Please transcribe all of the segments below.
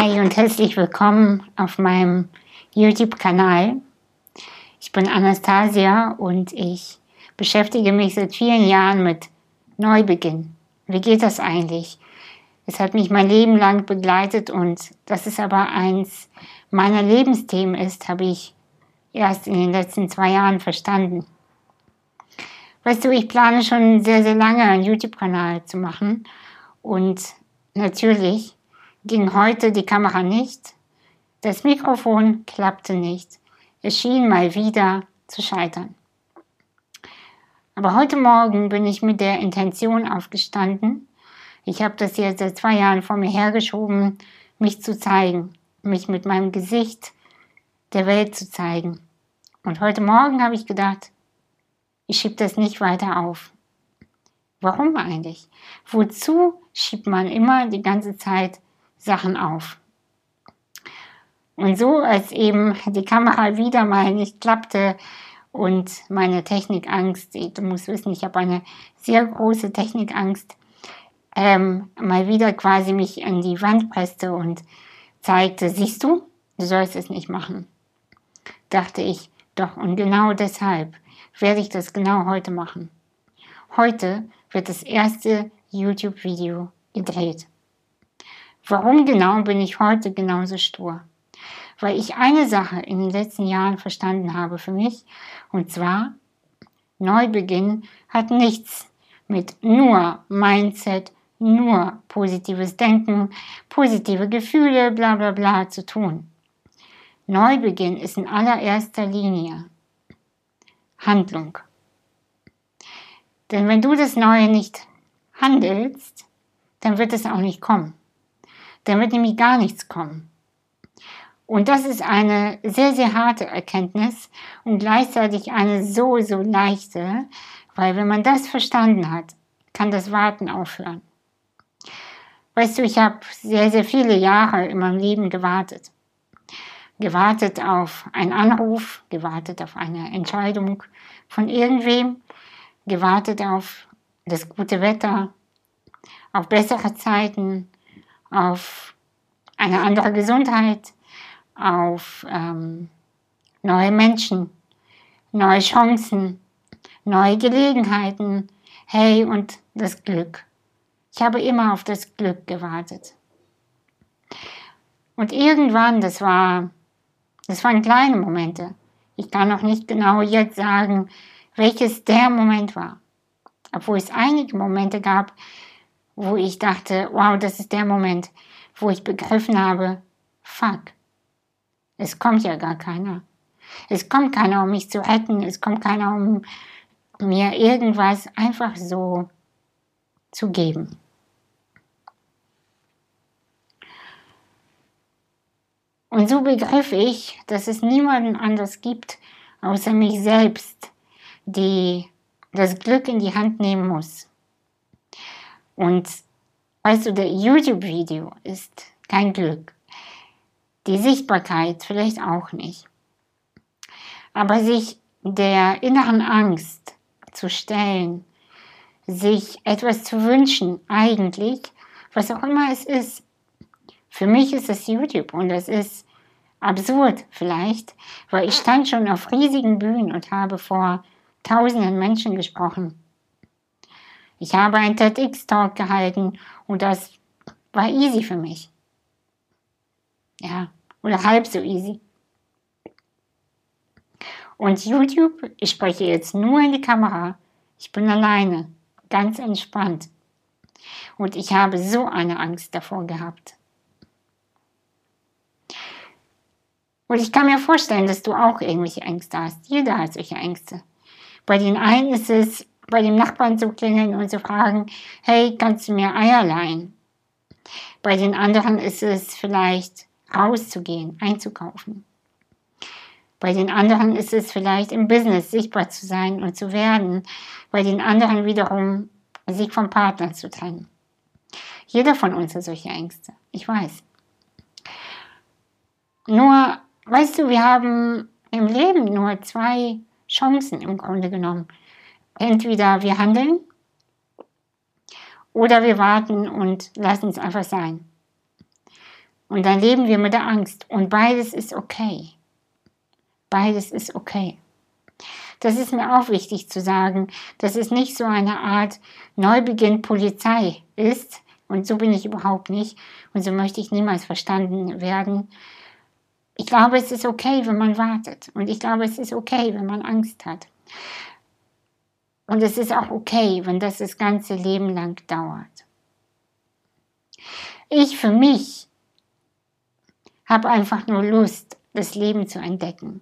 Hi und herzlich willkommen auf meinem YouTube-Kanal. Ich bin Anastasia und ich beschäftige mich seit vielen Jahren mit Neubeginn. Wie geht das eigentlich? Es hat mich mein Leben lang begleitet und dass es aber eins meiner Lebensthemen ist, habe ich erst in den letzten zwei Jahren verstanden. Weißt du, ich plane schon sehr, sehr lange einen YouTube-Kanal zu machen und natürlich ging heute die Kamera nicht, das Mikrofon klappte nicht, es schien mal wieder zu scheitern. Aber heute Morgen bin ich mit der Intention aufgestanden, ich habe das jetzt seit zwei Jahren vor mir hergeschoben, mich zu zeigen, mich mit meinem Gesicht der Welt zu zeigen. Und heute Morgen habe ich gedacht, ich schiebe das nicht weiter auf. Warum eigentlich? Wozu schiebt man immer die ganze Zeit Sachen auf? Und so, als eben die Kamera wieder mal nicht klappte und meine Technikangst, du musst wissen, ich habe eine sehr große Technikangst, ähm, mal wieder quasi mich an die Wand presste und zeigte, siehst du, du sollst es nicht machen. Dachte ich, doch, und genau deshalb werde ich das genau heute machen. Heute wird das erste YouTube-Video gedreht. Warum genau bin ich heute genauso stur? Weil ich eine Sache in den letzten Jahren verstanden habe für mich, und zwar, Neubeginn hat nichts mit nur Mindset, nur positives Denken, positive Gefühle, bla bla bla zu tun. Neubeginn ist in allererster Linie Handlung. Denn wenn du das Neue nicht handelst, dann wird es auch nicht kommen. Dann wird nämlich gar nichts kommen. Und das ist eine sehr, sehr harte Erkenntnis und gleichzeitig eine so, so leichte, weil wenn man das verstanden hat, kann das Warten aufhören. Weißt du, ich habe sehr, sehr viele Jahre in meinem Leben gewartet gewartet auf einen Anruf, gewartet auf eine Entscheidung von irgendwem, gewartet auf das gute Wetter, auf bessere Zeiten, auf eine andere Gesundheit, auf ähm, neue Menschen, neue Chancen, neue Gelegenheiten, hey und das Glück. Ich habe immer auf das Glück gewartet. Und irgendwann, das war das waren kleine Momente. Ich kann noch nicht genau jetzt sagen, welches der Moment war. Obwohl es einige Momente gab, wo ich dachte, wow, das ist der Moment, wo ich begriffen habe, fuck, es kommt ja gar keiner. Es kommt keiner, um mich zu retten, es kommt keiner, um mir irgendwas einfach so zu geben. Und so begriff ich, dass es niemanden anders gibt, außer mich selbst, die das Glück in die Hand nehmen muss. Und weißt du, der YouTube-Video ist kein Glück. Die Sichtbarkeit vielleicht auch nicht. Aber sich der inneren Angst zu stellen, sich etwas zu wünschen, eigentlich, was auch immer es ist, für mich ist es YouTube und es ist absurd vielleicht, weil ich stand schon auf riesigen Bühnen und habe vor tausenden Menschen gesprochen. Ich habe einen TEDx-Talk gehalten und das war easy für mich. Ja, oder halb so easy. Und YouTube, ich spreche jetzt nur in die Kamera. Ich bin alleine, ganz entspannt. Und ich habe so eine Angst davor gehabt. Und ich kann mir vorstellen, dass du auch irgendwelche Ängste hast. Jeder hat solche Ängste. Bei den einen ist es, bei dem Nachbarn zu klingeln und zu fragen, hey, kannst du mir Eier leihen? Bei den anderen ist es vielleicht rauszugehen, einzukaufen. Bei den anderen ist es vielleicht im Business sichtbar zu sein und zu werden. Bei den anderen wiederum sich vom Partner zu trennen. Jeder von uns hat solche Ängste. Ich weiß. Nur Weißt du, wir haben im Leben nur zwei Chancen im Grunde genommen. Entweder wir handeln oder wir warten und lassen es einfach sein. Und dann leben wir mit der Angst. Und beides ist okay. Beides ist okay. Das ist mir auch wichtig zu sagen, dass es nicht so eine Art Neubeginn Polizei ist. Und so bin ich überhaupt nicht. Und so möchte ich niemals verstanden werden. Ich glaube, es ist okay, wenn man wartet. Und ich glaube, es ist okay, wenn man Angst hat. Und es ist auch okay, wenn das das ganze Leben lang dauert. Ich für mich habe einfach nur Lust, das Leben zu entdecken.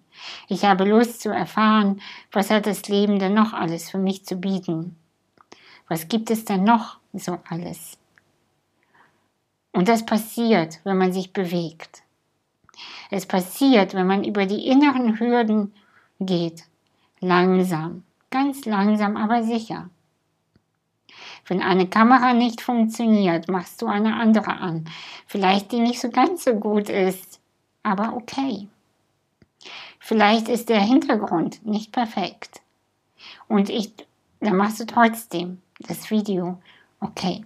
Ich habe Lust zu erfahren, was hat das Leben denn noch alles für mich zu bieten? Was gibt es denn noch so alles? Und das passiert, wenn man sich bewegt. Es passiert, wenn man über die inneren Hürden geht. Langsam, ganz langsam, aber sicher. Wenn eine Kamera nicht funktioniert, machst du eine andere an. Vielleicht die nicht so ganz so gut ist, aber okay. Vielleicht ist der Hintergrund nicht perfekt. Und ich, dann machst du trotzdem das Video okay.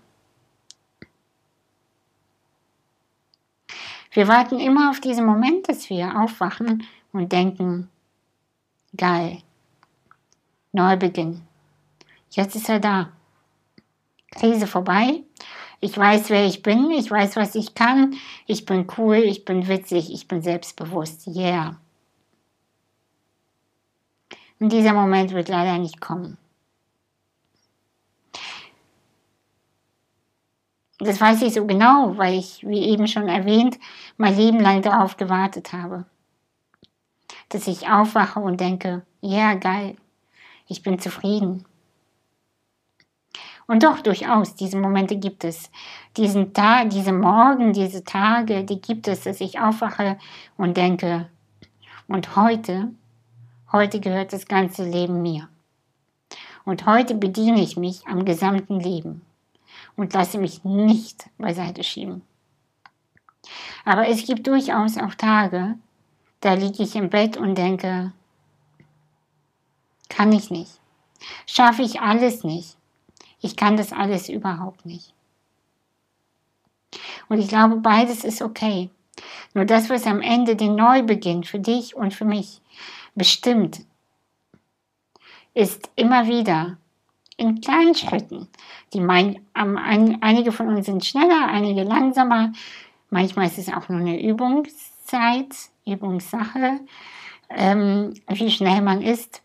Wir warten immer auf diesen Moment, dass wir aufwachen und denken, geil, Neubeginn. Jetzt ist er da. Krise vorbei. Ich weiß, wer ich bin. Ich weiß, was ich kann. Ich bin cool. Ich bin witzig. Ich bin selbstbewusst. Yeah. Und dieser Moment wird leider nicht kommen. Das weiß ich so genau, weil ich, wie eben schon erwähnt, mein Leben lang darauf gewartet habe. Dass ich aufwache und denke, ja, yeah, geil, ich bin zufrieden. Und doch, durchaus, diese Momente gibt es. Diesen Tag, diese Morgen, diese Tage, die gibt es, dass ich aufwache und denke, und heute, heute gehört das ganze Leben mir. Und heute bediene ich mich am gesamten Leben und lasse mich nicht beiseite schieben. Aber es gibt durchaus auch Tage, da liege ich im Bett und denke, kann ich nicht, schaffe ich alles nicht. Ich kann das alles überhaupt nicht. Und ich glaube, beides ist okay. Nur das, was am Ende den Neubeginn für dich und für mich bestimmt, ist immer wieder in kleinen Schritten. Die mein, um, ein, einige von uns sind schneller, einige langsamer. Manchmal ist es auch nur eine Übungszeit, Übungssache, ähm, wie schnell man ist.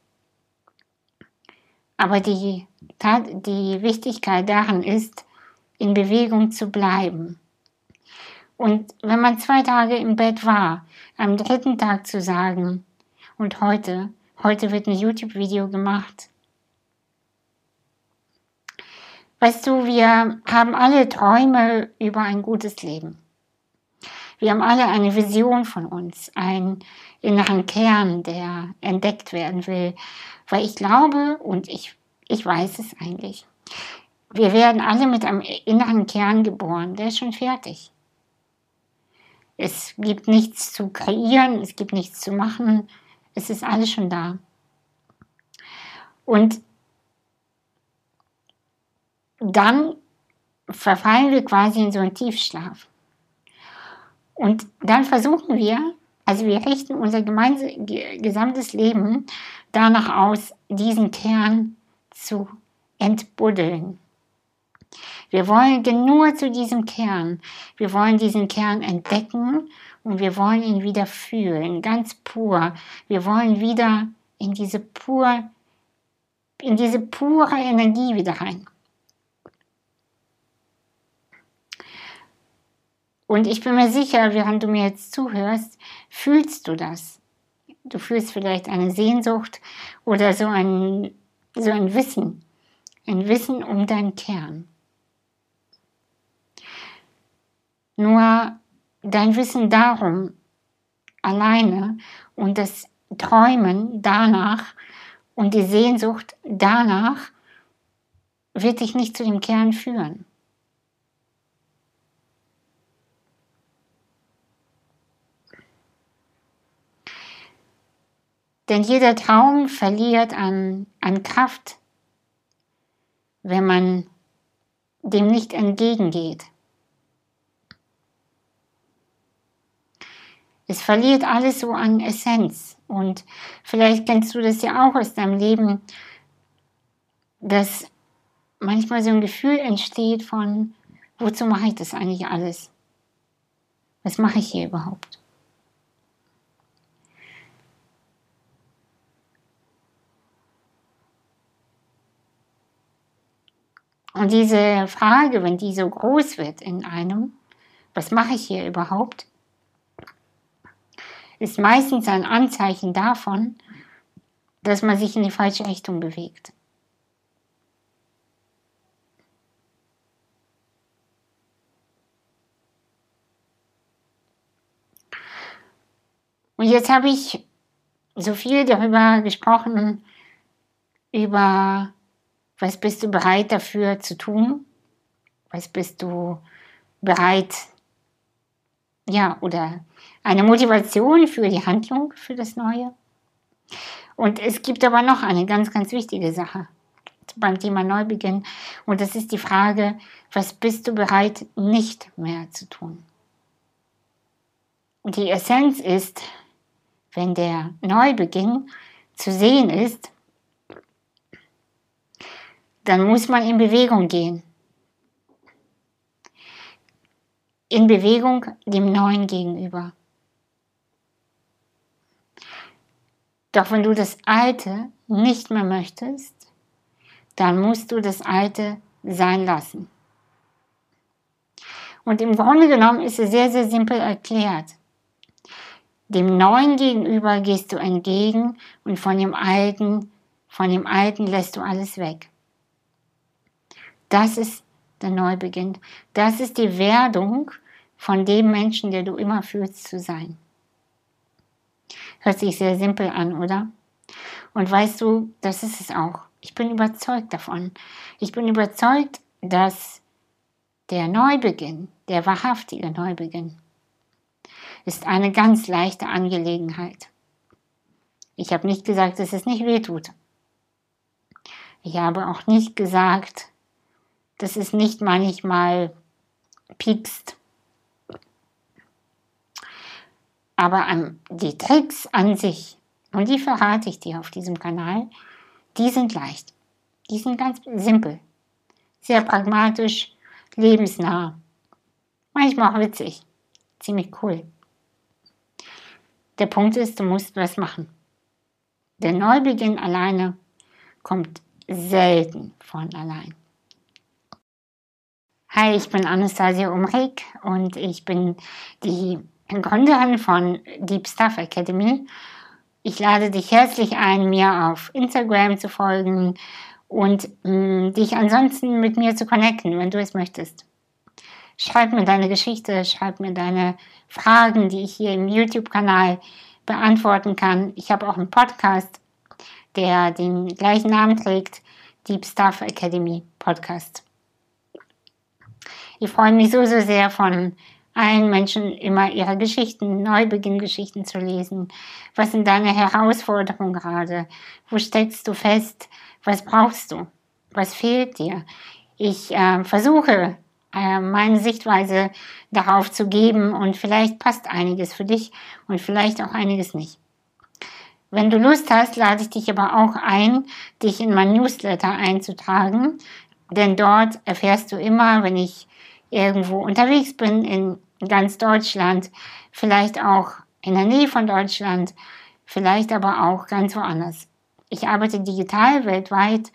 Aber die die Wichtigkeit daran ist, in Bewegung zu bleiben. Und wenn man zwei Tage im Bett war, am dritten Tag zu sagen, und heute, heute wird ein YouTube-Video gemacht. Weißt du, wir haben alle Träume über ein gutes Leben. Wir haben alle eine Vision von uns, einen inneren Kern, der entdeckt werden will. Weil ich glaube und ich ich weiß es eigentlich. Wir werden alle mit einem inneren Kern geboren, der ist schon fertig. Es gibt nichts zu kreieren, es gibt nichts zu machen, es ist alles schon da. Und dann verfallen wir quasi in so einen Tiefschlaf. Und dann versuchen wir, also wir richten unser gesamtes Leben danach aus, diesen Kern zu entbuddeln. Wir wollen nur zu diesem Kern. Wir wollen diesen Kern entdecken und wir wollen ihn wieder fühlen, ganz pur. Wir wollen wieder in diese pur, in diese pure Energie wieder rein. Und ich bin mir sicher, während du mir jetzt zuhörst, fühlst du das. Du fühlst vielleicht eine Sehnsucht oder so ein so ein Wissen, ein Wissen um deinen Kern. Nur dein Wissen darum alleine und das Träumen danach und die Sehnsucht danach wird dich nicht zu dem Kern führen. Denn jeder Traum verliert an, an Kraft, wenn man dem nicht entgegengeht. Es verliert alles so an Essenz. Und vielleicht kennst du das ja auch aus deinem Leben, dass manchmal so ein Gefühl entsteht von, wozu mache ich das eigentlich alles? Was mache ich hier überhaupt? Und diese Frage, wenn die so groß wird in einem, was mache ich hier überhaupt, ist meistens ein Anzeichen davon, dass man sich in die falsche Richtung bewegt. Und jetzt habe ich so viel darüber gesprochen, über was bist du bereit dafür zu tun? Was bist du bereit, ja, oder eine Motivation für die Handlung, für das Neue? Und es gibt aber noch eine ganz, ganz wichtige Sache beim Thema Neubeginn. Und das ist die Frage, was bist du bereit nicht mehr zu tun? Und die Essenz ist, wenn der Neubeginn zu sehen ist, dann muss man in Bewegung gehen. In Bewegung dem Neuen gegenüber. Doch wenn du das Alte nicht mehr möchtest, dann musst du das Alte sein lassen. Und im Grunde genommen ist es sehr, sehr simpel erklärt. Dem Neuen gegenüber gehst du entgegen und von dem Alten, von dem Alten lässt du alles weg. Das ist der Neubeginn. Das ist die Werdung von dem Menschen, der du immer fühlst zu sein. Hört sich sehr simpel an, oder? Und weißt du, das ist es auch. Ich bin überzeugt davon. Ich bin überzeugt, dass der Neubeginn, der wahrhaftige Neubeginn, ist eine ganz leichte Angelegenheit. Ich habe nicht gesagt, dass es nicht wehtut. Ich habe auch nicht gesagt, dass es nicht manchmal piekst. Aber die Tricks an sich, und die verrate ich dir auf diesem Kanal, die sind leicht. Die sind ganz simpel, sehr pragmatisch, lebensnah, manchmal auch witzig, ziemlich cool. Der Punkt ist, du musst was machen. Der Neubeginn alleine kommt selten von allein. Hi, ich bin Anastasia Umrig und ich bin die Gründerin von Deep Stuff Academy. Ich lade dich herzlich ein, mir auf Instagram zu folgen und mh, mm, dich ansonsten mit mir zu connecten, wenn du es möchtest. Schreib mir deine Geschichte, schreib mir deine Fragen, die ich hier im YouTube-Kanal beantworten kann. Ich habe auch einen Podcast, der den gleichen Namen trägt, Deep Stuff Academy Podcast. Ich freue mich so, so sehr von allen Menschen immer ihre Geschichten, Neubeginngeschichten zu lesen. Was sind deine Herausforderungen gerade? Wo steckst du fest? Was brauchst du? Was fehlt dir? Ich äh, versuche, äh, meine Sichtweise darauf zu geben und vielleicht passt einiges für dich und vielleicht auch einiges nicht. Wenn du Lust hast, lade ich dich aber auch ein, dich in mein Newsletter einzutragen, denn dort erfährst du immer, wenn ich irgendwo unterwegs bin in ganz Deutschland, vielleicht auch in der Nähe von Deutschland, vielleicht aber auch ganz woanders. Ich arbeite digital weltweit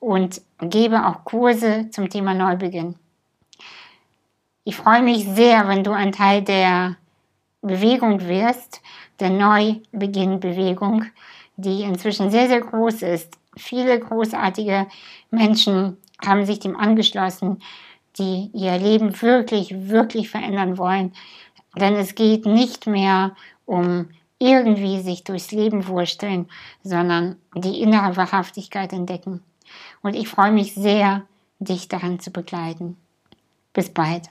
und gebe auch Kurse zum Thema Neubeginn. Ich freue mich sehr, wenn du ein Teil der Bewegung wirst, der Neubeginn-Bewegung, die inzwischen sehr, sehr groß ist. Viele großartige Menschen haben sich dem angeschlossen die ihr Leben wirklich, wirklich verändern wollen. Denn es geht nicht mehr um irgendwie sich durchs Leben wursteln, sondern die innere Wahrhaftigkeit entdecken. Und ich freue mich sehr, dich daran zu begleiten. Bis bald.